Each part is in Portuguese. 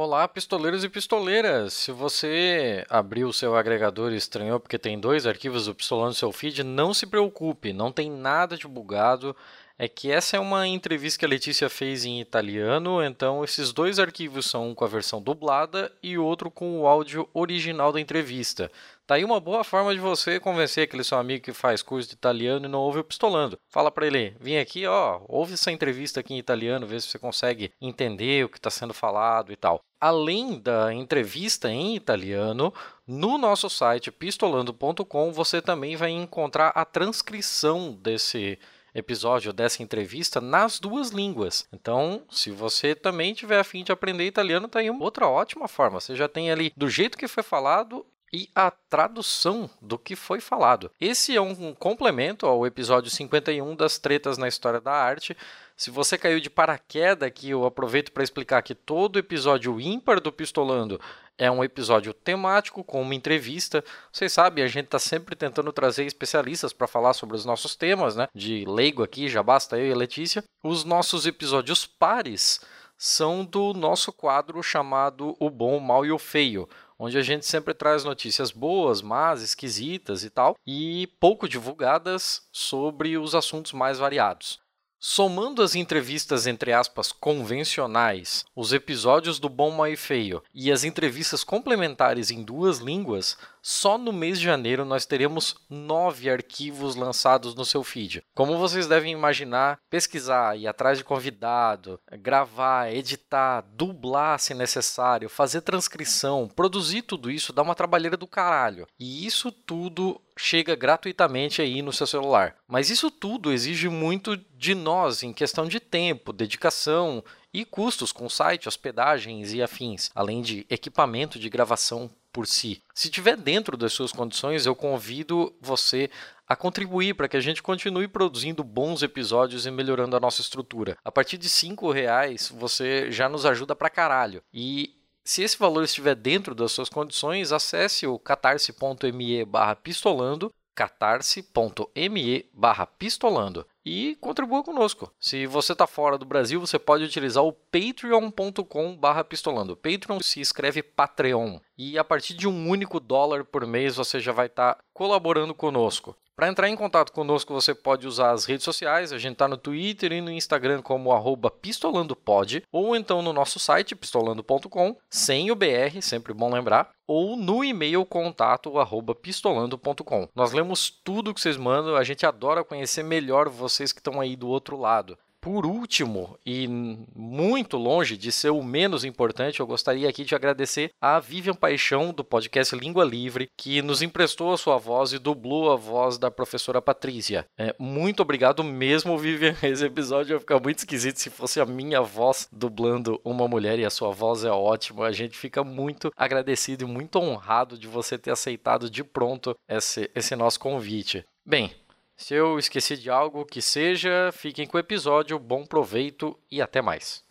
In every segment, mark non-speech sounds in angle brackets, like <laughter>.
Olá, pistoleiros e pistoleiras! Se você abriu o seu agregador e estranhou porque tem dois arquivos do Pistolando seu feed, não se preocupe, não tem nada de bugado. É que essa é uma entrevista que a Letícia fez em italiano, então esses dois arquivos são um com a versão dublada e outro com o áudio original da entrevista. Tá aí uma boa forma de você convencer aquele seu amigo que faz curso de italiano e não ouve o pistolando. Fala para ele, vem aqui, ó, ouve essa entrevista aqui em italiano, vê se você consegue entender o que está sendo falado e tal. Além da entrevista em italiano, no nosso site pistolando.com você também vai encontrar a transcrição desse episódio dessa entrevista nas duas línguas. Então, se você também tiver afim de aprender italiano, tá aí uma outra ótima forma. Você já tem ali do jeito que foi falado e a tradução do que foi falado. Esse é um complemento ao episódio 51 das tretas na história da arte. Se você caiu de paraquedas aqui, eu aproveito para explicar que todo episódio ímpar do Pistolando é um episódio temático com uma entrevista. Vocês sabem, a gente está sempre tentando trazer especialistas para falar sobre os nossos temas, né? De leigo aqui, já basta eu e a Letícia. Os nossos episódios pares são do nosso quadro chamado O Bom, o Mal e o Feio, onde a gente sempre traz notícias boas, más, esquisitas e tal, e pouco divulgadas sobre os assuntos mais variados. Somando as entrevistas entre aspas convencionais, os episódios do Bom, Mal e Feio e as entrevistas complementares em duas línguas, só no mês de janeiro nós teremos nove arquivos lançados no seu feed. Como vocês devem imaginar, pesquisar, ir atrás de convidado, gravar, editar, dublar se necessário, fazer transcrição, produzir tudo isso dá uma trabalheira do caralho. E isso tudo chega gratuitamente aí no seu celular. Mas isso tudo exige muito de nós em questão de tempo, dedicação e custos com site, hospedagens e afins, além de equipamento de gravação por si. Se tiver dentro das suas condições, eu convido você a contribuir para que a gente continue produzindo bons episódios e melhorando a nossa estrutura. A partir de cinco reais, você já nos ajuda pra caralho. E se esse valor estiver dentro das suas condições, acesse o catarse.me pistolando catarse.me pistolando e contribua conosco. Se você está fora do Brasil, você pode utilizar o patreon.com pistolando. Patreon se escreve Patreon. E a partir de um único dólar por mês você já vai estar tá colaborando conosco. Para entrar em contato conosco, você pode usar as redes sociais. A gente está no Twitter e no Instagram como pistolandopod, ou então no nosso site pistolando.com, sem o BR, sempre bom lembrar, ou no e-mail contato pistolando.com. Nós lemos tudo que vocês mandam, a gente adora conhecer melhor vocês que estão aí do outro lado. Por último, e muito longe de ser o menos importante, eu gostaria aqui de agradecer a Vivian Paixão, do podcast Língua Livre, que nos emprestou a sua voz e dublou a voz da professora Patrícia. É, muito obrigado mesmo, Vivian. <laughs> Esse episódio ia ficar muito esquisito se fosse a minha voz dublando uma mulher e a sua voz é ótima. A gente fica muito agradecido e muito honrado de você ter aceitado de pronto esse, esse nosso convite. Bem, se eu esqueci de algo que seja, fiquem com o episódio, bom proveito e até mais.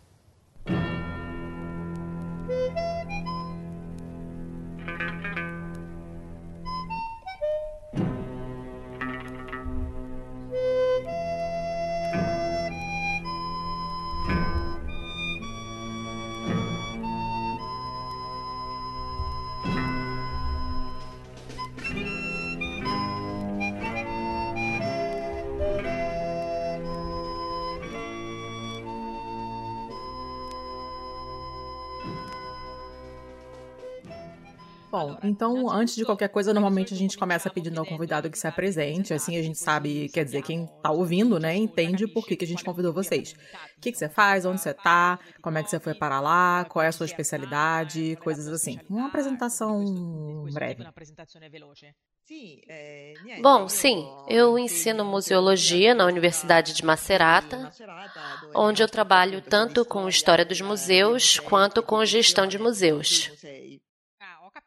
Bom, então, antes de qualquer coisa, normalmente a gente começa pedindo ao convidado que se apresente, assim a gente sabe, quer dizer, quem tá ouvindo, né, entende por que, que a gente convidou vocês. O que, que você faz, onde você tá, como é que você foi para lá, qual é a sua especialidade, coisas assim. Uma apresentação breve. Bom, sim, eu ensino museologia na Universidade de Macerata, onde eu trabalho tanto com história dos museus quanto com gestão de museus.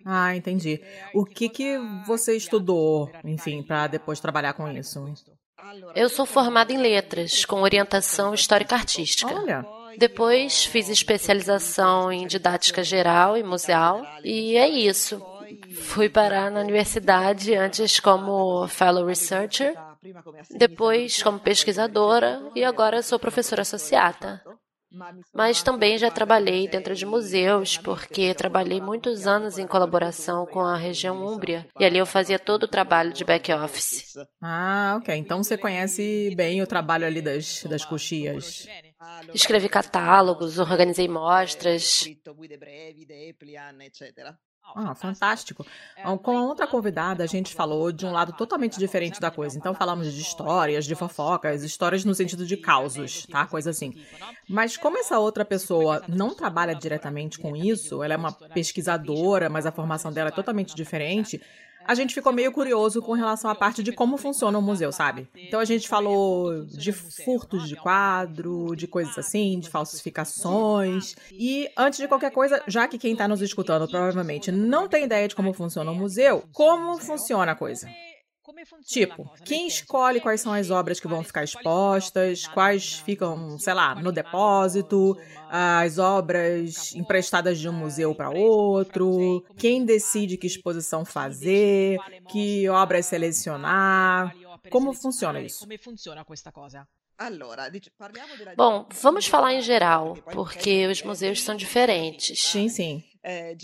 Ah, entendi. O que que você estudou, enfim, para depois trabalhar com isso? Eu sou formada em letras, com orientação histórica artística. Olha. Depois fiz especialização em didática geral e museal, e é isso. Fui parar na universidade antes como fellow researcher, depois como pesquisadora e agora sou professora associada. Mas também já trabalhei dentro de museus, porque trabalhei muitos anos em colaboração com a região Úmbria, e ali eu fazia todo o trabalho de back-office. Ah, ok. Então você conhece bem o trabalho ali das, das coxias. Escrevi catálogos, organizei mostras. Ah, fantástico. Com a outra convidada, a gente falou de um lado totalmente diferente da coisa. Então, falamos de histórias, de fofocas, histórias no sentido de causos, tá? Coisa assim. Mas como essa outra pessoa não trabalha diretamente com isso, ela é uma pesquisadora, mas a formação dela é totalmente diferente, a gente ficou meio curioso com relação à parte de como funciona o museu, sabe? Então a gente falou de furtos de quadro, de coisas assim, de falsificações. E antes de qualquer coisa, já que quem está nos escutando provavelmente não tem ideia de como funciona o museu, como funciona a coisa? Tipo, quem escolhe quais são as obras que vão ficar expostas, quais ficam, sei lá, no depósito, as obras emprestadas de um museu para outro, quem decide que exposição fazer, que obras selecionar, como funciona isso? Bom, vamos falar em geral, porque os museus são diferentes. Sim, sim. Eh,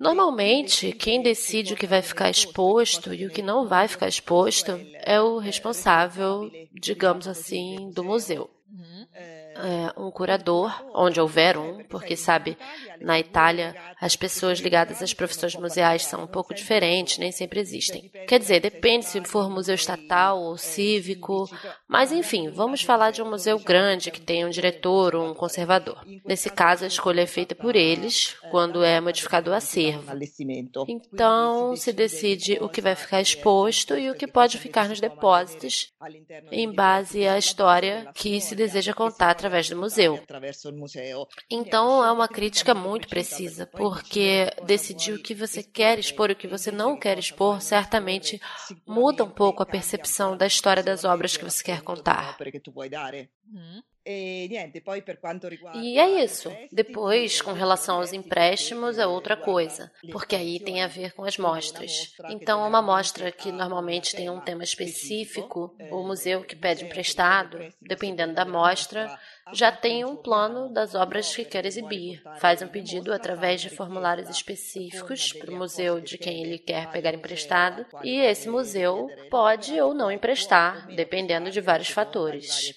Normalmente, quem decide o que vai ficar exposto e o que não vai ficar exposto é o responsável, digamos assim, do museu. É, um curador, onde houver um, porque sabe, na Itália as pessoas ligadas às profissões museais são um pouco diferentes, nem sempre existem. Quer dizer, depende se for museu estatal ou cívico, mas enfim, vamos falar de um museu grande que tem um diretor ou um conservador. Nesse caso, a escolha é feita por eles quando é modificado o acervo. Então, se decide o que vai ficar exposto e o que pode ficar nos depósitos, em base à história que se deseja contar através do museu. Então, é uma crítica muito precisa, porque decidir o que você quer expor e o que você não quer expor certamente muda um pouco a percepção da história das obras que você quer contar. E é isso. Depois, com relação aos empréstimos, é outra coisa, porque aí tem a ver com as mostras. Então, uma mostra que normalmente tem um tema específico, o museu que pede emprestado, dependendo da mostra, já tem um plano das obras que quer exibir. Faz um pedido através de formulários específicos para o museu de quem ele quer pegar emprestado, e esse museu pode ou não emprestar, dependendo de vários fatores.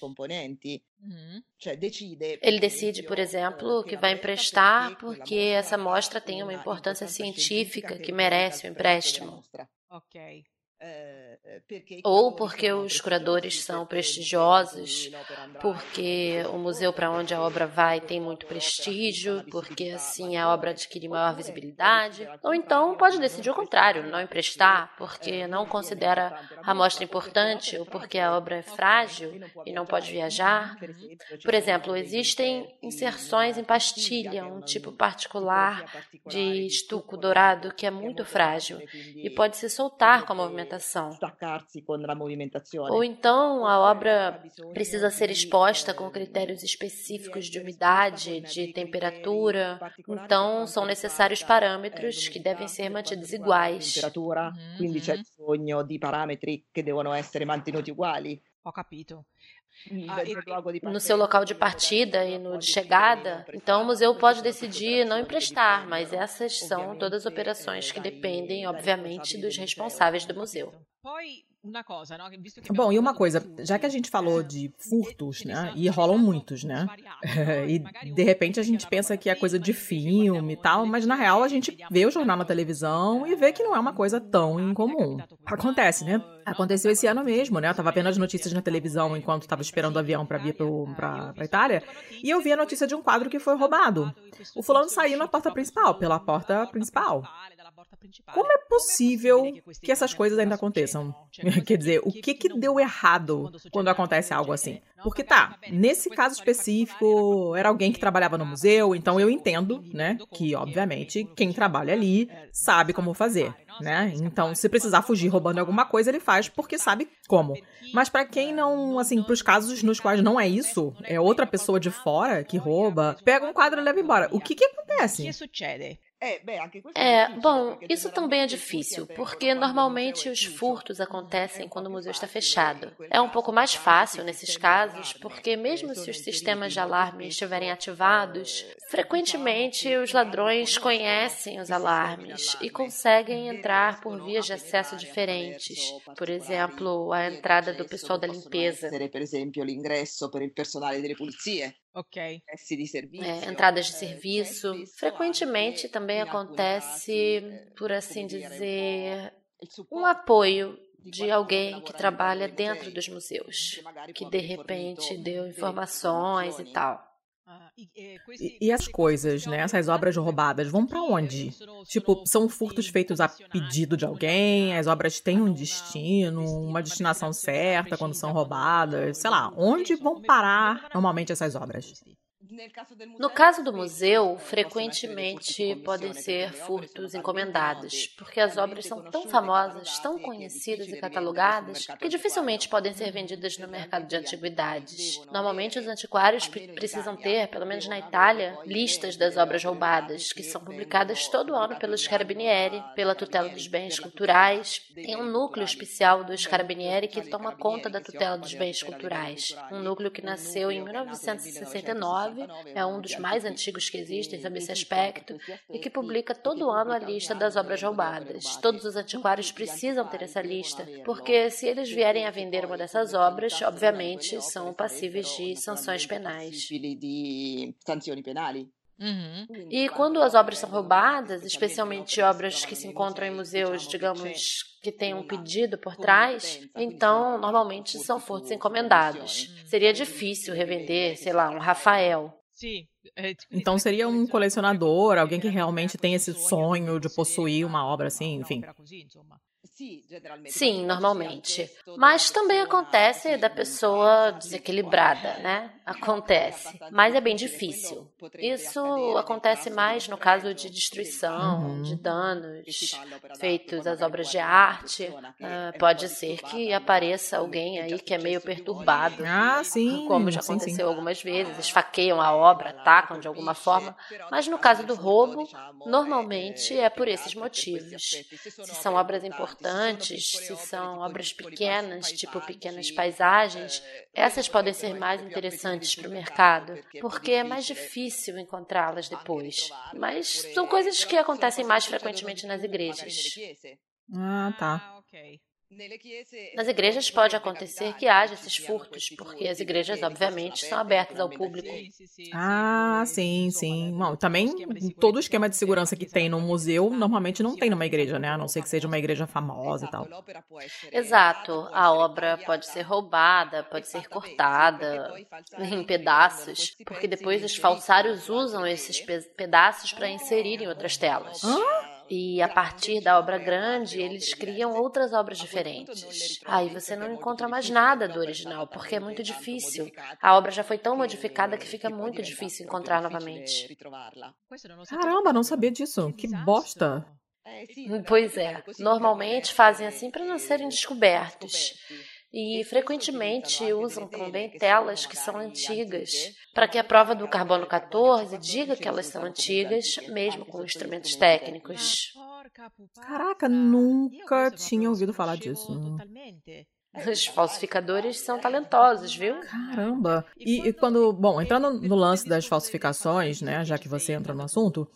Uhum. Ele decide, por exemplo, que vai emprestar porque essa mostra tem uma importância científica que merece o empréstimo. Ok. Eh, eh, ou porque os curadores são prestigiosos, porque o museu para onde a obra vai tem muito prestígio, porque assim a obra adquire maior visibilidade, ou então pode decidir o contrário, não emprestar, porque não considera a mostra importante ou porque a obra é frágil e não pode viajar. Por exemplo, existem inserções em pastilha, um tipo particular de estuco dourado que é muito frágil e pode se soltar com a movimentação ou então a obra precisa ser exposta com critérios específicos de umidade, de temperatura. Então são necessários parâmetros que devem ser mantidos iguais. Uhum. Quindi c'è bisogno di parametri che devono essere mantenuti uguali. Ho capito. Ah, no seu local de partida e no de chegada, então o museu pode decidir não emprestar, mas essas são todas operações que dependem, obviamente, dos responsáveis do museu. Bom, e uma coisa, já que a gente falou de furtos, né? E rolam muitos, né? e de repente a gente pensa que é coisa de filme e tal, mas na real a gente vê o jornal na televisão e vê que não é uma coisa tão incomum. Acontece, né? Aconteceu esse ano mesmo, né? Eu tava vendo as notícias na televisão enquanto tava esperando o avião para vir pro, pra, pra Itália, e eu vi a notícia de um quadro que foi roubado. O fulano saiu na porta principal, pela porta principal. Como é possível que essas coisas ainda aconteçam? <laughs> Quer dizer, o que que deu errado quando acontece algo assim? Porque tá, nesse caso específico, era alguém que trabalhava no museu, então eu entendo, né, que obviamente quem trabalha ali sabe como fazer, né? Então, se precisar fugir roubando alguma coisa, ele faz porque sabe como. Mas para quem não, assim, para os casos nos quais não é isso, é outra pessoa de fora que rouba, pega um quadro e leva embora. O que que acontece? É, bom, isso também é difícil, porque normalmente os furtos acontecem quando o museu está fechado. É um pouco mais fácil nesses casos, porque mesmo se os sistemas de alarme estiverem ativados, frequentemente os ladrões conhecem os alarmes e conseguem entrar por vias de acesso diferentes. Por exemplo, a entrada do pessoal da limpeza. Por exemplo, l'ingresso per il personale delle pulizie. Ok. É, entradas de serviço. Frequentemente também acontece, por assim dizer, um apoio de alguém que trabalha dentro dos museus, que de repente deu informações e tal. E, e, as coisas, né? Essas obras roubadas vão para onde? Tipo, são furtos feitos a pedido de alguém? As obras têm um destino, uma destinação certa quando são roubadas? Sei lá, onde vão parar normalmente essas obras? No caso do museu, frequentemente podem ser furtos encomendados, porque as obras são tão famosas, tão conhecidas e catalogadas, que dificilmente podem ser vendidas no mercado de antiguidades. Normalmente, os antiquários precisam ter, pelo menos na Itália, listas das obras roubadas, que são publicadas todo ano pelos Carabinieri, pela tutela dos bens culturais. Tem um núcleo especial dos Carabinieri que toma conta da tutela dos bens culturais, um núcleo que nasceu em 1969 é um dos mais antigos que existem sob esse aspecto e que publica todo ano a lista das obras roubadas. Todos os antiquários precisam ter essa lista, porque se eles vierem a vender uma dessas obras, obviamente são passíveis de sanções penais. Uhum. E quando as obras são roubadas, especialmente obras que se encontram em museus, digamos, que têm um pedido por trás, então normalmente são furtos encomendados. Seria difícil revender, sei lá, um Rafael. É, tipo, então seria um colecionador, alguém que realmente tem esse sonho de possuir uma obra assim, enfim. Sim, normalmente. Mas também acontece da pessoa desequilibrada, né? Acontece. Mas é bem difícil. Isso acontece mais no caso de destruição, uhum. de danos feitos às obras de arte. Uh, pode ser que apareça alguém aí que é meio perturbado. Ah, sim. Como já sim, aconteceu sim. algumas vezes. Esfaqueiam a obra, atacam de alguma forma. Mas no caso do roubo, normalmente é por esses motivos. Se são obras importantes, importantes, se são obras pequenas, tipo pequenas paisagens, essas podem ser mais interessantes para o mercado, porque é mais difícil encontrá-las depois. Mas são coisas que acontecem mais frequentemente nas igrejas. Ah, tá. Nas igrejas pode acontecer que haja esses furtos, porque as igrejas, obviamente, são abertas ao público. Ah, sim, sim. Bom, também todo o esquema de segurança que tem no museu normalmente não tem numa igreja, né? A não ser que seja uma igreja famosa e tal. Exato. A obra pode ser roubada, pode ser cortada em pedaços, porque depois os falsários usam esses pedaços para inserir em outras telas. Ah? E a partir da obra grande, eles criam outras obras diferentes. Aí você não encontra mais nada do original, porque é muito difícil. A obra já foi tão modificada que fica muito difícil encontrar novamente. Caramba, não sabia disso. Que bosta. Pois é. Normalmente fazem assim para não serem descobertos e frequentemente usam também telas que são antigas, para que a prova do carbono 14 diga que elas são antigas, mesmo com instrumentos técnicos. Caraca, nunca tinha ouvido falar disso. Os falsificadores são talentosos, viu? Caramba! E, e quando, bom, entrando no lance das falsificações, né, já que você entra no assunto,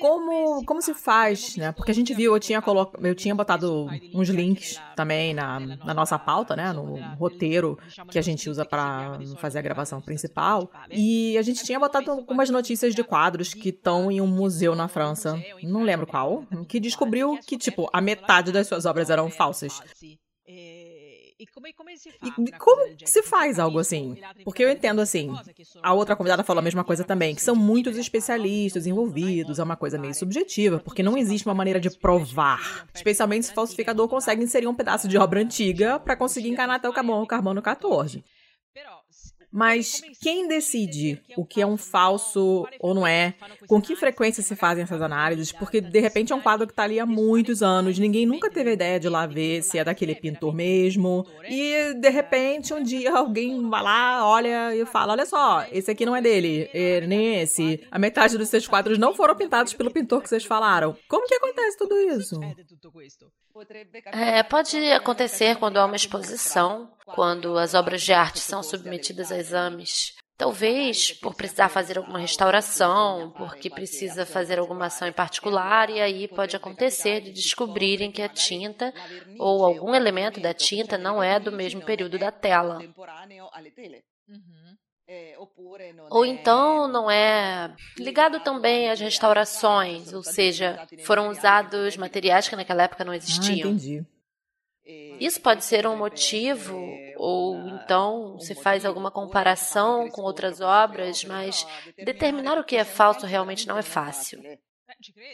como, como se faz, né? Porque a gente viu, eu tinha, colo... eu tinha botado uns links também na, na nossa pauta, né? No roteiro que a gente usa para fazer a gravação principal. E a gente tinha botado algumas notícias de quadros que estão em um museu na França, não lembro qual, que descobriu que, tipo, a metade das suas obras eram falsas. E como, e como se faz algo assim? Porque eu entendo assim. A outra convidada falou a mesma coisa também, que são muitos especialistas envolvidos, é uma coisa meio subjetiva, porque não existe uma maneira de provar. Especialmente se o falsificador consegue inserir um pedaço de obra antiga para conseguir enganar até o carbono, carbono 14. Mas quem decide o que é um falso ou não é? Com que frequência se fazem essas análises? Porque de repente é um quadro que está ali há muitos anos, ninguém nunca teve a ideia de lá ver se é daquele pintor mesmo. E de repente um dia alguém vai lá, olha e fala: olha só, esse aqui não é dele, é nem esse. A metade dos seus quadros não foram pintados pelo pintor que vocês falaram. Como que acontece tudo isso? É, pode acontecer quando há uma exposição, quando as obras de arte são submetidas a exames. Talvez por precisar fazer alguma restauração, porque precisa fazer alguma ação em particular, e aí pode acontecer de descobrirem que a tinta ou algum elemento da tinta não é do mesmo período da tela. Ou então não é ligado também às restaurações, ou seja, foram usados materiais que naquela época não Ah, existiam. entendi. Isso pode ser um motivo, ou então se faz alguma comparação com outras obras, mas determinar o que é falso realmente não é fácil.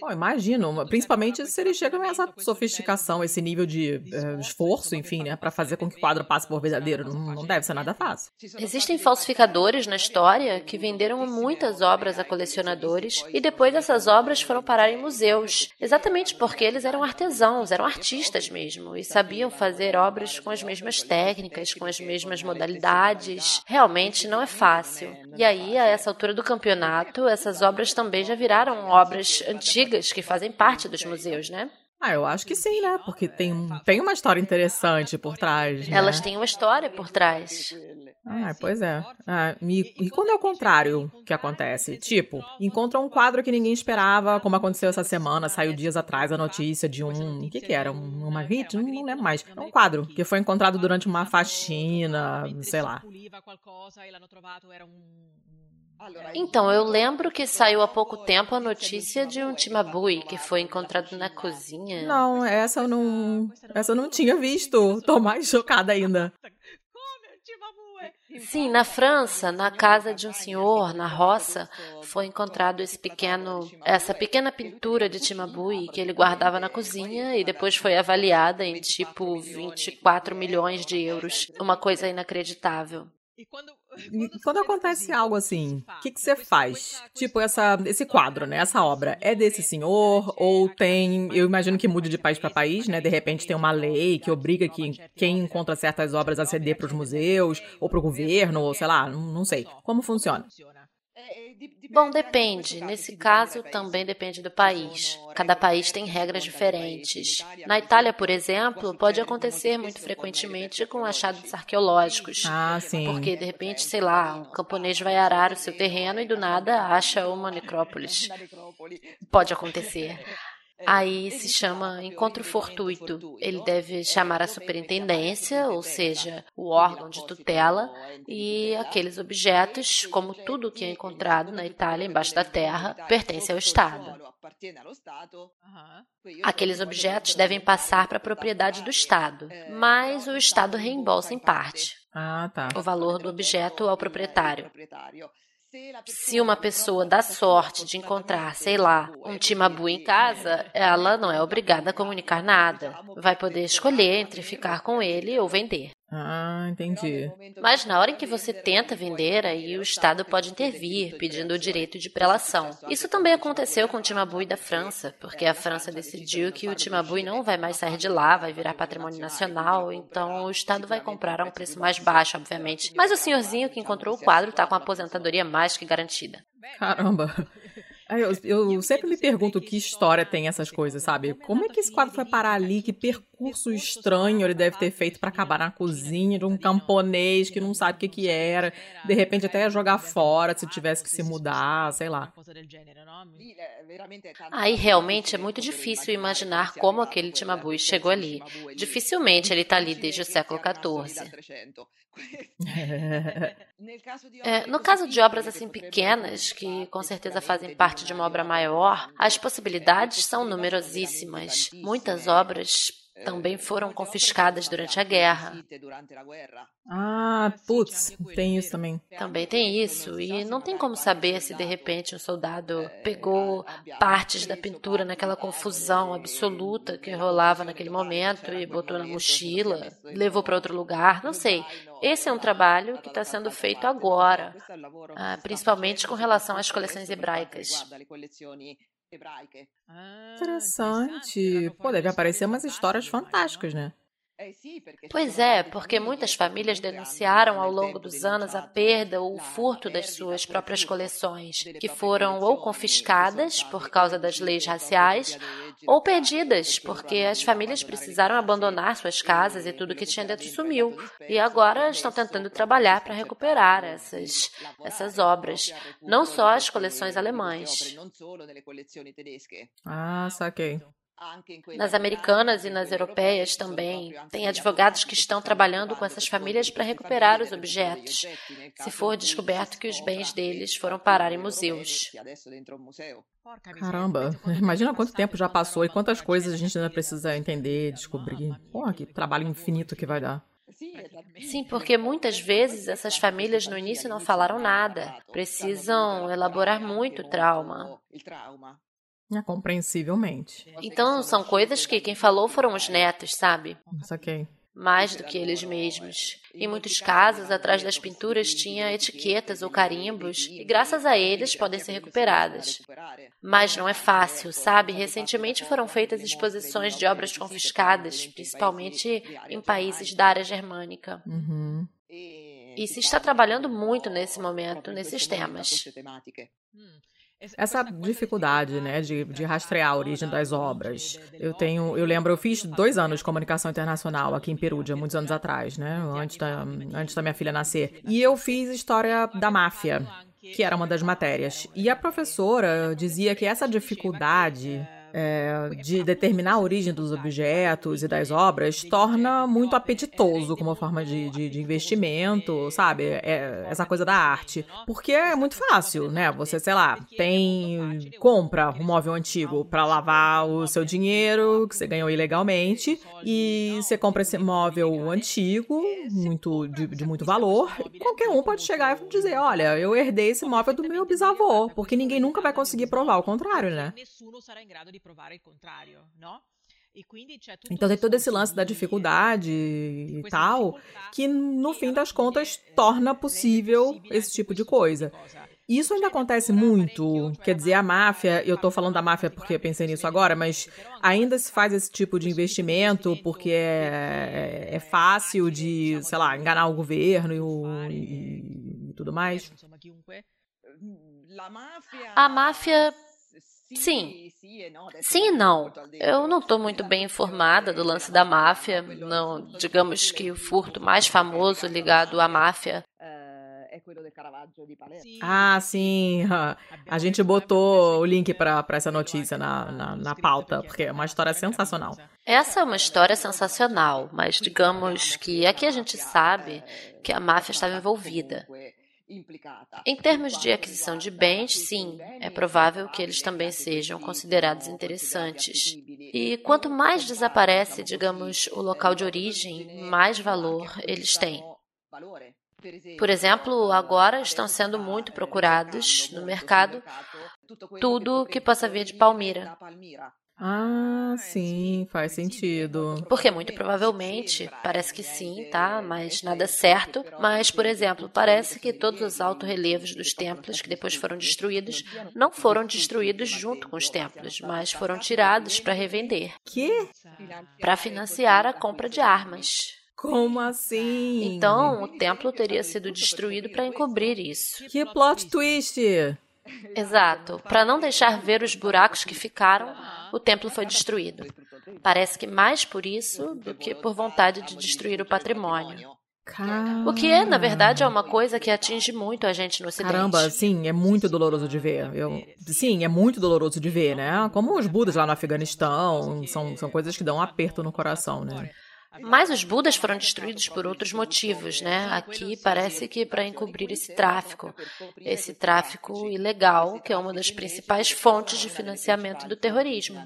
Bom, imagino, principalmente se eles chegam a essa sofisticação, esse nível de eh, esforço, enfim, né, para fazer com que o quadro passe por verdadeiro. Não, não deve ser nada fácil. Existem falsificadores na história que venderam muitas obras a colecionadores e depois essas obras foram parar em museus, exatamente porque eles eram artesãos, eram artistas mesmo, e sabiam fazer obras com as mesmas técnicas, com as mesmas modalidades. Realmente não é fácil. E aí, a essa altura do campeonato, essas obras também já viraram obras antigas que fazem parte dos museus, né? Ah, eu acho que sim, né? Porque tem, tem uma história interessante por trás. Né? Elas têm uma história por trás. Ah, pois é. Ah, e, e quando é o contrário que acontece? Tipo, encontra um quadro que ninguém esperava, como aconteceu essa semana, saiu dias atrás a notícia de um. O que, que era? Um, uma? Não, não lembro mais. É um quadro que foi encontrado durante uma faxina, sei lá. Então, eu lembro que saiu há pouco tempo a notícia de um timabui que foi encontrado na cozinha. Não, essa eu não. Essa eu não tinha visto. Tô mais chocada ainda. Sim, na França, na casa de um senhor, na roça, foi encontrado esse pequeno, essa pequena pintura de Timabui que ele guardava na cozinha e depois foi avaliada em tipo 24 milhões de euros. Uma coisa inacreditável. <laughs> E quando acontece algo assim, o que, que você faz? Tipo, essa, esse quadro, né? Essa obra é desse senhor? Ou tem. Eu imagino que mude de país para país, né? De repente tem uma lei que obriga que quem encontra certas obras a ceder para os museus, ou para o governo, ou sei lá, não, não sei. Como funciona? Bom, depende. Nesse caso, também depende do país. Cada país tem regras diferentes. Na Itália, por exemplo, pode acontecer muito frequentemente com achados arqueológicos. Ah, sim. Porque, de repente, sei lá, um camponês vai arar o seu terreno e do nada acha uma necrópolis. Pode acontecer. Aí se chama encontro fortuito. Ele deve chamar a superintendência, ou seja, o órgão de tutela, e aqueles objetos, como tudo que é encontrado na Itália embaixo da terra, pertence ao Estado. Aqueles objetos devem passar para a propriedade do Estado, mas o Estado reembolsa em parte Ah, tá. o valor do objeto ao proprietário. Se uma pessoa dá sorte de encontrar, sei lá, um timabu em casa, ela não é obrigada a comunicar nada. Vai poder escolher entre ficar com ele ou vender. Ah, entendi. Mas na hora em que você tenta vender, aí o Estado pode intervir, pedindo o direito de prelação. Isso também aconteceu com o Timabui da França, porque a França decidiu que o Timabui não vai mais sair de lá, vai virar patrimônio nacional, então o Estado vai comprar a um preço mais baixo, obviamente. Mas o senhorzinho que encontrou o quadro está com a aposentadoria mais que garantida. Caramba. <laughs> Eu, eu sempre me pergunto que história tem essas coisas, sabe? Como é que esse quadro foi parar ali? Que percurso estranho ele deve ter feito para acabar na cozinha de um camponês que não sabe o que que era. De repente até ia jogar fora se tivesse que se mudar, sei lá. Aí realmente é muito difícil imaginar como aquele Timabui chegou ali. Dificilmente ele está ali desde o século XIV. <laughs> É, no caso de obras assim pequenas, que com certeza fazem parte de uma obra maior, as possibilidades são numerosíssimas. Muitas obras também foram confiscadas durante a guerra. Ah, putz, tem isso também. Também tem isso, e não tem como saber se de repente um soldado pegou partes da pintura naquela confusão absoluta que rolava naquele momento e botou na mochila, levou para outro lugar, não sei. Esse é um trabalho que está sendo feito agora, ah, principalmente com relação às coleções hebraicas. Interessante. Pô, deve aparecer umas histórias fantásticas, né? Pois é, porque muitas famílias denunciaram ao longo dos anos a perda ou o furto das suas próprias coleções, que foram ou confiscadas por causa das leis raciais, ou perdidas, porque as famílias precisaram abandonar suas casas e tudo que tinha dentro sumiu. E agora estão tentando trabalhar para recuperar essas, essas obras, não só as coleções alemãs. Ah, saquei. Nas americanas e nas europeias também, tem advogados que estão trabalhando com essas famílias para recuperar os objetos, se for descoberto que os bens deles foram parar em museus. Caramba, imagina quanto tempo já passou e quantas coisas a gente ainda precisa entender, descobrir. Porra, que trabalho infinito que vai dar. Sim, porque muitas vezes essas famílias no início não falaram nada. Precisam elaborar muito o trauma. É, compreensivelmente. Então, são coisas que quem falou foram os netos, sabe? Saquei. Mais do que eles mesmos. Em muitos casos, atrás das pinturas tinha etiquetas ou carimbos, e graças a eles podem ser recuperadas. Mas não é fácil, sabe? Recentemente foram feitas exposições de obras confiscadas, principalmente em países da área germânica. Uhum. E se está trabalhando muito nesse momento, nesses temas. Essa dificuldade, né, de, de rastrear a origem das obras. Eu tenho, eu lembro, eu fiz dois anos de comunicação internacional aqui em Perúdia, muitos anos atrás, né, antes da, antes da minha filha nascer. E eu fiz história da máfia, que era uma das matérias. E a professora dizia que essa dificuldade é, de determinar a origem dos objetos e das obras torna muito apetitoso como forma de, de, de investimento, sabe? É, essa coisa da arte. Porque é muito fácil, né? Você, sei lá, tem. compra um móvel antigo para lavar o seu dinheiro que você ganhou ilegalmente e você compra esse móvel antigo, muito de, de muito valor. qualquer um pode chegar e dizer: olha, eu herdei esse móvel do meu bisavô, porque ninguém nunca vai conseguir provar o contrário, né? Então tem todo esse lance da dificuldade e tal, que no fim das contas torna possível esse tipo de coisa. Isso ainda acontece muito, quer dizer, a máfia, eu estou falando da máfia porque eu pensei nisso agora, mas ainda se faz esse tipo de investimento porque é, é fácil de, sei lá, enganar o governo e, e tudo mais. A máfia Sim. Sim e não. Eu não estou muito bem informada do lance da máfia. Não, digamos que o furto mais famoso ligado à máfia. Ah, sim. <laughs> A gente botou o link para essa notícia na, na, na pauta, porque é uma história sensacional. Essa é uma história sensacional, mas digamos que aqui a gente sabe que a máfia estava envolvida. Em termos de aquisição de bens, sim, é provável que eles também sejam considerados interessantes. E quanto mais desaparece, digamos, o local de origem, mais valor eles têm. Por exemplo, agora estão sendo muito procurados no mercado tudo que possa vir de Palmira. Ah, sim, faz sentido. Porque muito provavelmente, parece que sim, tá? Mas nada certo. Mas, por exemplo, parece que todos os alto-relevos dos templos que depois foram destruídos não foram destruídos junto com os templos, mas foram tirados para revender. Que? Para financiar a compra de armas. Como assim? Então, o templo teria sido destruído para encobrir isso. Que plot twist! <laughs> Exato. Para não deixar ver os buracos que ficaram, o templo foi destruído. Parece que mais por isso do que por vontade de destruir o patrimônio. Caramba. O que, na verdade, é uma coisa que atinge muito a gente no Ocidente. Caramba, sim, é muito doloroso de ver. Eu, sim, é muito doloroso de ver, né? Como os Budas lá no Afeganistão, são, são coisas que dão um aperto no coração, né? Mas os Budas foram destruídos por outros motivos, né? Aqui parece que para encobrir esse tráfico, esse tráfico ilegal, que é uma das principais fontes de financiamento do terrorismo.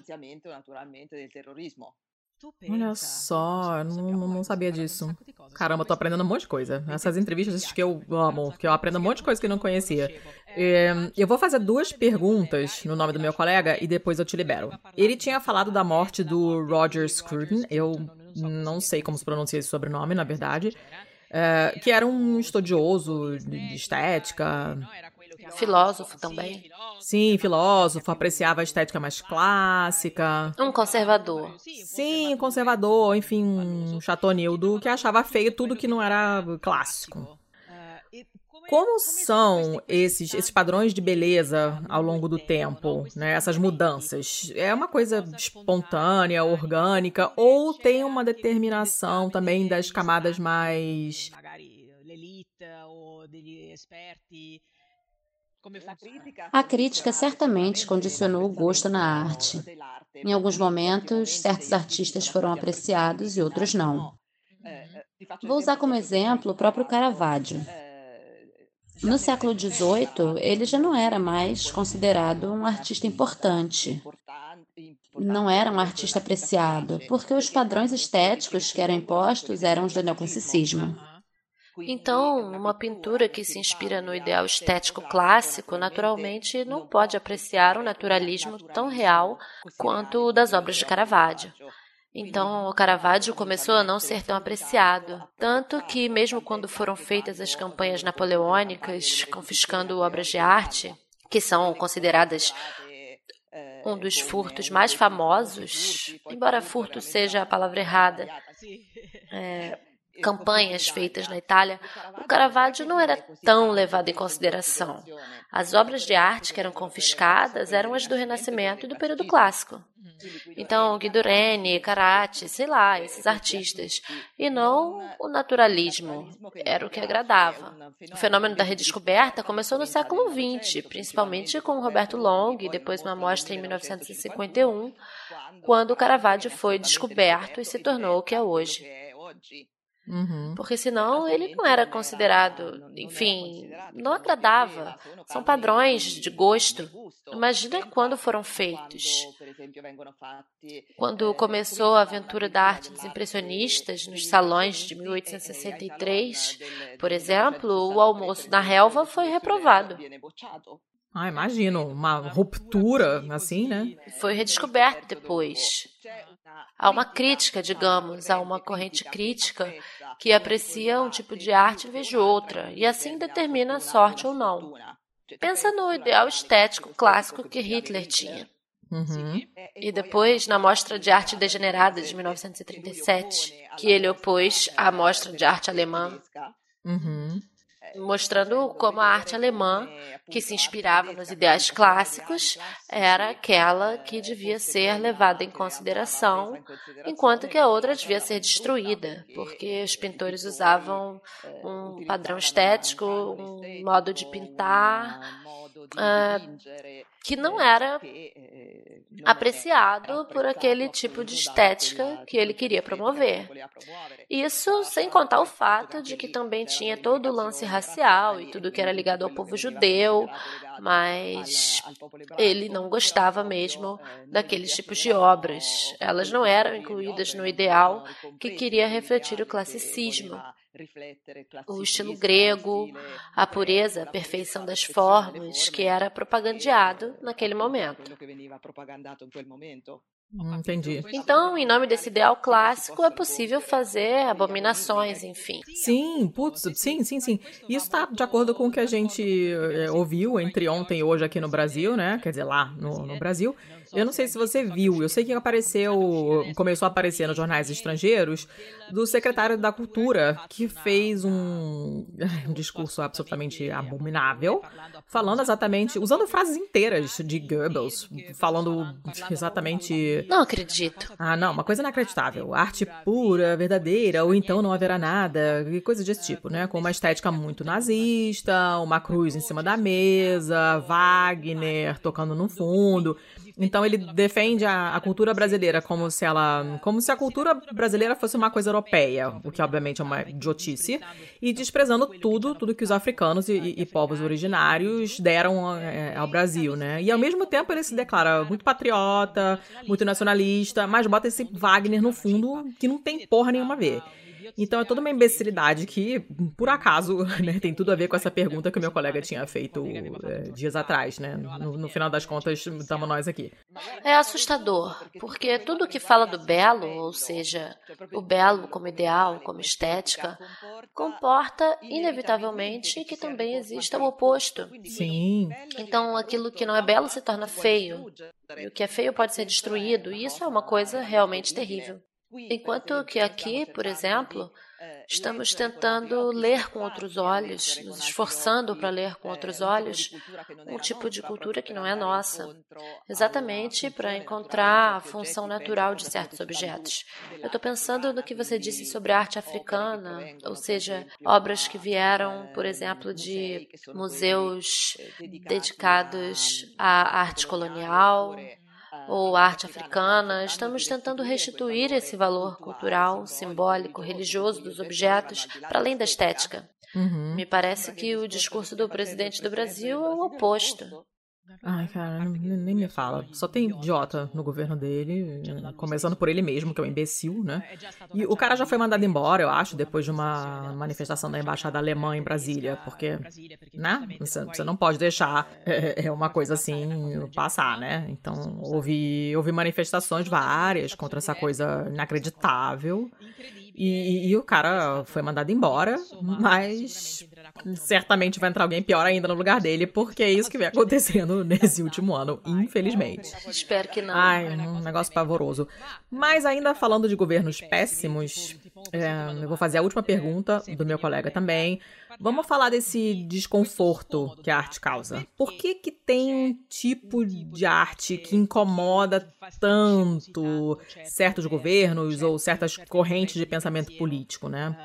Olha só, não, não sabia disso. Caramba, tô aprendendo um monte de coisa. Essas entrevistas que eu amo, que eu aprendo um monte de coisa que não conhecia. É, eu vou fazer duas perguntas no nome do meu colega e depois eu te libero. Ele tinha falado da morte do Roger Scruton. Eu não sei como se pronuncia esse sobrenome, na verdade. é, que era um estudioso de estética. Filósofo também. Sim, filósofo, apreciava a estética mais clássica. Um conservador. Sim, conservador, enfim, um chatonildo que achava feio tudo que não era clássico. Como são esses, esses padrões de beleza ao longo do tempo, né? essas mudanças? É uma coisa espontânea, orgânica, ou tem uma determinação também das camadas mais. A crítica certamente condicionou o gosto na arte. Em alguns momentos, certos artistas foram apreciados e outros não. Vou usar como exemplo o próprio Caravaggio. No século XVIII, ele já não era mais considerado um artista importante. Não era um artista apreciado, porque os padrões estéticos que eram impostos eram os do neoclassicismo. Então, uma pintura que se inspira no ideal estético clássico, naturalmente não pode apreciar um naturalismo tão real quanto o das obras de Caravaggio. Então, o Caravaggio começou a não ser tão apreciado, tanto que, mesmo quando foram feitas as campanhas napoleônicas confiscando obras de arte, que são consideradas um dos furtos mais famosos, embora furto seja a palavra errada, é, campanhas feitas na Itália, o Caravaggio não era tão levado em consideração. As obras de arte que eram confiscadas eram as do Renascimento e do período clássico. Então, Guido Reni, Carati, sei lá, esses artistas. E não o naturalismo. Era o que agradava. O fenômeno da redescoberta começou no século XX, principalmente com Roberto Long e depois uma mostra em 1951, quando o Caravaggio foi descoberto e se tornou o que é hoje. Uhum. Porque senão ele não era considerado, enfim, não agradava. São padrões de gosto. Imagina quando foram feitos. Quando começou a aventura da arte dos impressionistas nos salões de 1863, por exemplo, o almoço na relva foi reprovado. Ah, imagino, uma ruptura assim, né? Foi redescoberto depois. Há uma crítica, digamos, há uma corrente crítica que aprecia um tipo de arte em vez de outra, e assim determina a sorte ou não. Pensa no ideal estético clássico que Hitler tinha. Uhum. E depois na Mostra de Arte Degenerada de 1937, que ele opôs à Mostra de Arte Alemã. Uhum mostrando como a arte alemã, que se inspirava nos ideais clássicos, era aquela que devia ser levada em consideração, enquanto que a outra devia ser destruída, porque os pintores usavam um padrão estético, um modo de pintar. Uh, que não era apreciado por aquele tipo de estética que ele queria promover. Isso sem contar o fato de que também tinha todo o lance racial e tudo que era ligado ao povo judeu, mas ele não gostava mesmo daqueles tipos de obras. Elas não eram incluídas no ideal que queria refletir o classicismo o estilo grego, a pureza, a perfeição das formas, que era propagandeado naquele momento. Hum, entendi. Então, em nome desse ideal clássico, é possível fazer abominações, enfim. Sim, putz, sim, sim, sim. Isso está de acordo com o que a gente é, ouviu entre ontem e hoje aqui no Brasil, né? Quer dizer, lá no, no Brasil. Eu não sei se você viu, eu sei que apareceu, começou a aparecer nos jornais estrangeiros, do secretário da Cultura, que fez um, um discurso absolutamente abominável, falando exatamente, usando frases inteiras de Goebbels, falando exatamente. Não acredito. Ah, não, uma coisa inacreditável. Arte pura, verdadeira, ou então não haverá nada, e coisas desse tipo, né? Com uma estética muito nazista, uma cruz em cima da mesa, Wagner tocando no fundo. Então ele defende a, a, cultura brasileira como se ela, como se a cultura brasileira fosse uma coisa europeia, o que obviamente é uma idiotice, e desprezando tudo, tudo que os africanos e, e povos originários deram é, ao Brasil, né? E ao mesmo tempo ele se declara muito patriota, muito nacionalista, mas bota esse Wagner no fundo que não tem porra nenhuma a ver. Então é toda uma imbecilidade que, por acaso, <laughs> né, tem tudo a ver com essa pergunta que o meu colega tinha feito é, dias atrás, né? No, no, final das contas, estamos nós aqui. É assustador, porque tudo que fala do belo, ou seja, o belo como ideal, como estética, comporta inevitavelmente que também exista o oposto. Sim. Então aquilo que não é belo se torna feio. E o que é feio pode ser destruído, e isso é uma coisa realmente terrível. Enquanto que aqui, por exemplo, estamos tentando ler com outros olhos, nos esforçando para ler com outros olhos um tipo de cultura que não é nossa, exatamente para encontrar a função natural de certos objetos. Eu estou pensando no que você disse sobre a arte africana, ou seja, obras que vieram, por exemplo, de museus dedicados à arte colonial, ou arte africana, estamos tentando restituir esse valor cultural, simbólico, religioso dos objetos para além da estética. Uhum. Me parece que o discurso do presidente do Brasil é o oposto. Ai, cara, nem me fala. Só tem idiota no governo dele, começando por ele mesmo, que é um imbecil, né? E o cara já foi mandado embora, eu acho, depois de uma manifestação da embaixada alemã em Brasília, porque, né? Você não pode deixar é, é uma coisa assim passar, né? Então, houve, houve manifestações várias contra essa coisa inacreditável. E, e, o cara foi mandado embora, mas certamente vai entrar alguém pior ainda no lugar dele, porque é isso que vem acontecendo nesse último ano, infelizmente. Espero que não. Ai, um negócio pavoroso. Mas ainda falando de governos péssimos, é, eu vou fazer a última pergunta do meu colega também. Vamos falar desse desconforto que a arte causa. Por que que tem um tipo de arte que incomoda tanto certos governos ou certas correntes de pensamento político, né?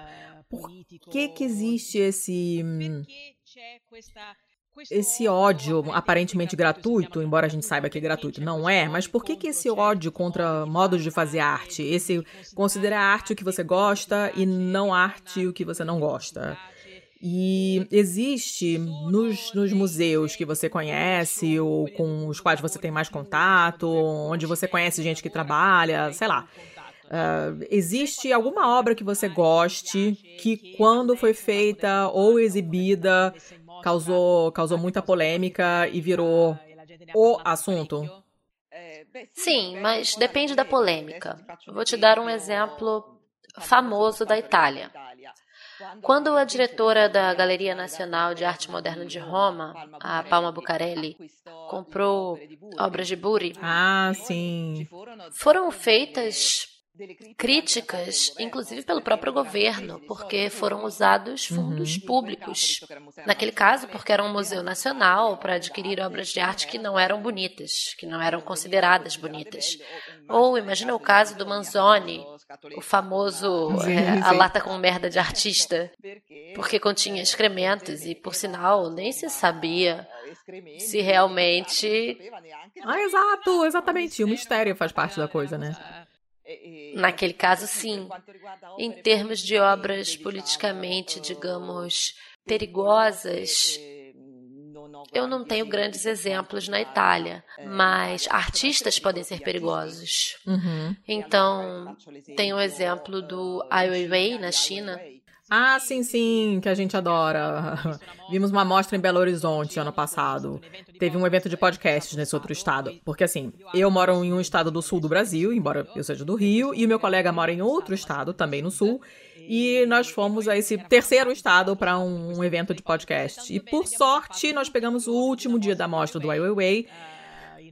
Por que que existe esse esse ódio aparentemente gratuito, embora a gente saiba que é gratuito, não é, mas por que, que esse ódio contra modos de fazer arte? Esse considerar arte o que você gosta e não arte o que você não gosta? E existe nos, nos museus que você conhece ou com os quais você tem mais contato, onde você conhece gente que trabalha, sei lá. Uh, existe alguma obra que você goste que, quando foi feita ou exibida, causou, causou muita polêmica e virou o assunto? Sim, mas depende da polêmica. Vou te dar um exemplo famoso da Itália. Quando a diretora da Galeria Nacional de Arte Moderna de Roma, a Palma Bucarelli, comprou obras de Buri, ah, sim. foram feitas críticas, inclusive pelo próprio governo, porque foram usados fundos uhum. públicos. Naquele caso, porque era um museu nacional para adquirir obras de arte que não eram bonitas, que não eram consideradas bonitas. Ou imagina o caso do Manzoni, o famoso é, a lata com merda de artista, <laughs> porque continha excrementos e, por sinal, nem se sabia se realmente. Ah, exato, exatamente. O mistério faz parte da coisa, né? Naquele caso, sim. Em termos de obras politicamente, digamos, perigosas, eu não tenho grandes exemplos na Itália, mas artistas podem ser perigosos. Uhum. Então, tem o exemplo do Ai Weiwei na China, ah, sim, sim, que a gente adora. <laughs> Vimos uma mostra em Belo Horizonte ano passado. Teve um evento de podcasts nesse outro estado. Porque assim, eu moro em um estado do sul do Brasil, embora eu seja do Rio, e o meu colega mora em outro estado, também no sul. E nós fomos a esse terceiro estado para um evento de podcast. E por sorte, nós pegamos o último dia da mostra do Ai Weiwei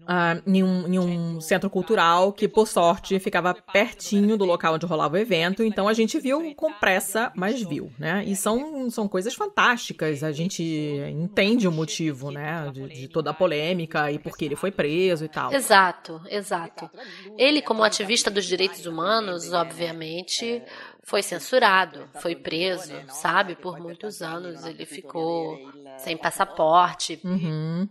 uh, em, um, em um centro cultural que, por sorte, ficava pertinho do local onde rolava o evento. Então a gente viu com pressa, mas viu, né? E são, são coisas fantásticas. A gente entende o motivo, né? De, de toda a polêmica e por que ele foi preso e tal. Exato, exato. Ele, como ativista dos direitos humanos, obviamente foi censurado, foi preso, sabe? Por muitos anos ele ficou sem passaporte. Uhum.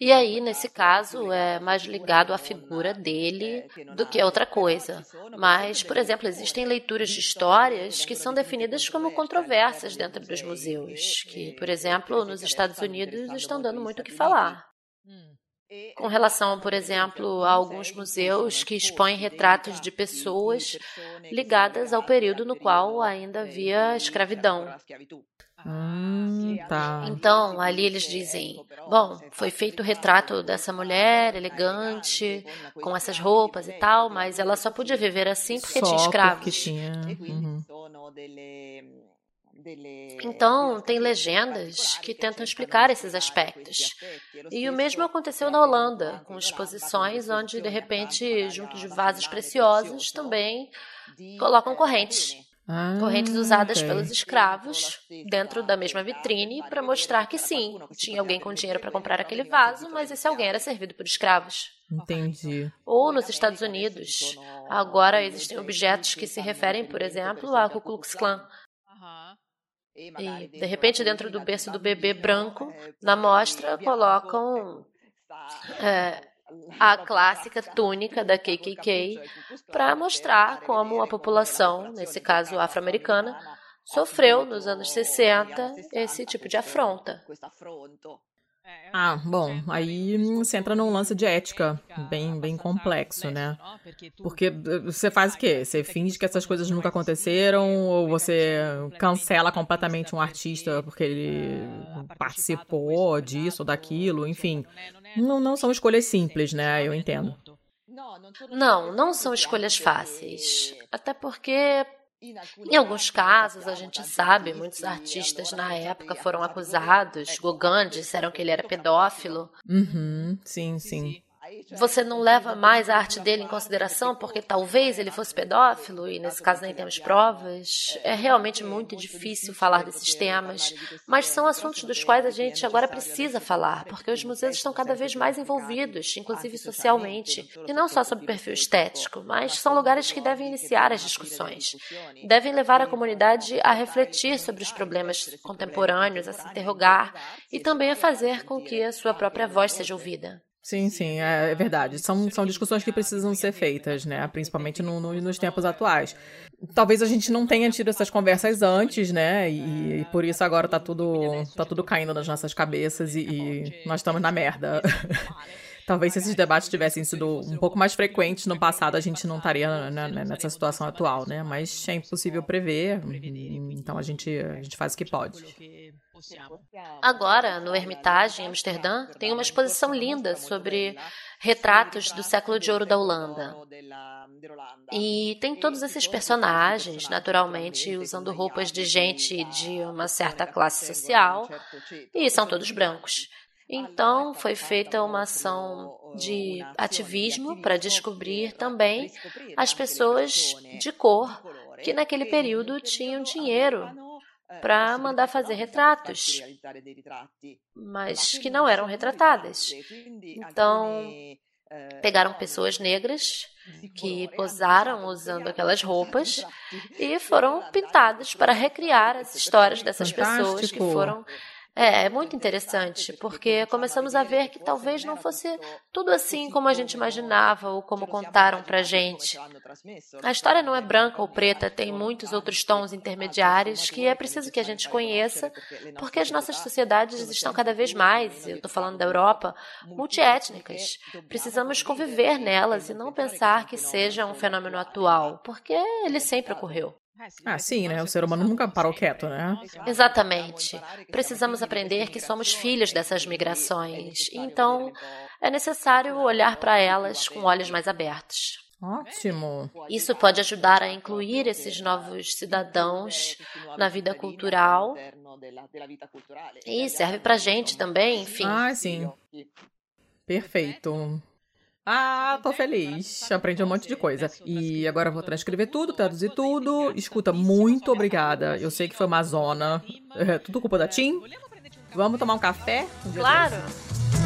E aí, nesse caso, é mais ligado à figura dele do que a outra coisa. Mas, por exemplo, existem leituras de histórias que são definidas como controversas dentro dos museus, que, por exemplo, nos Estados Unidos estão dando muito o que falar. com relação, por exemplo, a alguns museus que expõem retratos de pessoas ligadas ao período no qual ainda havia escravidão. Hum, tá. Então, ali eles dizem: bom, foi feito o retrato dessa mulher elegante, com essas roupas e tal, mas ela só podia viver assim porque Só tinha escravos. porque tinha. Uhum. Então, tem legendas que tentam explicar esses aspectos. E o mesmo aconteceu na Holanda, com exposições onde, de repente, junto de vasos preciosos, também colocam correntes. Ah, Correntes usadas ok. pelos escravos dentro da mesma vitrine para mostrar que sim, tinha alguém com dinheiro para comprar aquele vaso, mas esse alguém era servido por escravos. Entendi. Ou nos Estados Unidos, agora existem objetos que se referem, por exemplo, à Ku Klux Klan. E, de repente, dentro do berço do bebê branco, na mostra, colocam é, a clássica túnica da KKK para mostrar como a população, nesse caso afro-americana, sofreu nos anos 60 esse tipo de afronta. Ah, bom, aí você entra num lance de ética bem, bem complexo, né? Porque eh, você faz o quê? Você finge que essas coisas nunca aconteceram ou você cancela completamente um artista porque ele participou disso ou daquilo, enfim. Não, não são escolhas simples, né? Eu entendo. Não, não são escolhas fáceis. Até porque, em alguns casos, a gente sabe, muitos artistas na época foram acusados. Gauguin disseram que ele era pedófilo. Uhum, sim, sim. Você não leva mais a arte dele em consideração porque talvez ele fosse pedófilo e nesse caso nem temos provas. É realmente muito difícil falar desses temas, mas são assuntos dos quais a gente agora precisa falar, porque os museus estão cada vez mais envolvidos, inclusive socialmente, e não só sob perfil estético, mas são lugares que devem iniciar as discussões. Devem levar a comunidade a refletir sobre os problemas contemporâneos, a se interrogar e também a fazer com que a sua própria voz seja ouvida. Sim, sim, é, é verdade. São, são discussões que precisam ser feitas, né? Principalmente no- no- nos tempos atuais. Talvez a gente não tenha tido essas conversas antes, né? E, e por isso agora tá tudo, tá tudo caindo nas nossas cabeças e, e nós estamos na merda. <laughs> Talvez se esses debates tivessem sido um pouco mais frequentes no passado, a gente não estaria nessa situação atual, né? Mas é impossível prever, então a gente, a gente faz o que pode. Agora, no Hermitage, em Amsterdã, tem uma exposição linda sobre retratos do século de ouro da Holanda. E tem todos esses personagens, naturalmente, usando roupas de gente de uma certa classe social, e são todos brancos. Então, foi feita uma ação de ativismo para descobrir também as pessoas de cor que naquele período tinham dinheiro para mandar fazer retratos, mas que não eram retratadas. Então, pegaram pessoas negras que posaram usando aquelas roupas e foram pintadas para recriar as histórias dessas pessoas que foram é, é muito interessante, porque começamos a ver que talvez não fosse tudo assim como a gente imaginava ou como contaram pra gente. A história não é branca ou preta, tem muitos outros tons intermediários que é preciso que a gente conheça, porque as nossas sociedades estão cada vez mais, eu estou falando da Europa, multiétnicas. Precisamos conviver nelas e não pensar que seja um fenômeno atual, porque ele sempre ocorreu. Ah, sim, né? O ser humano nunca parou quieto, né? Exatamente. Precisamos aprender que somos filhos dessas migrações. Então, é necessário olhar para elas com olhos mais abertos. Ótimo. Isso pode ajudar a incluir esses novos cidadãos na vida cultural e serve para a gente também, enfim. Ah, sim. Perfeito. Ah, tô feliz. Aprendi um monte de coisa. E agora eu vou transcrever tudo, traduzir tudo. Escuta, muito obrigada. Eu sei que foi uma zona. É <laughs> tudo culpa da Tim. Vamos tomar um café? Um Claro. desses?